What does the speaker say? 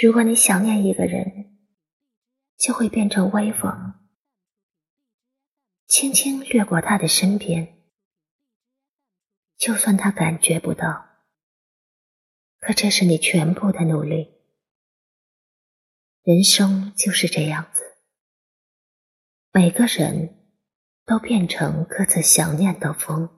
如果你想念一个人就会变成微风。轻轻掠过他的身边就算他感觉不到可这是你全部的努力。人生就是这样子每个人都变成各自想念的风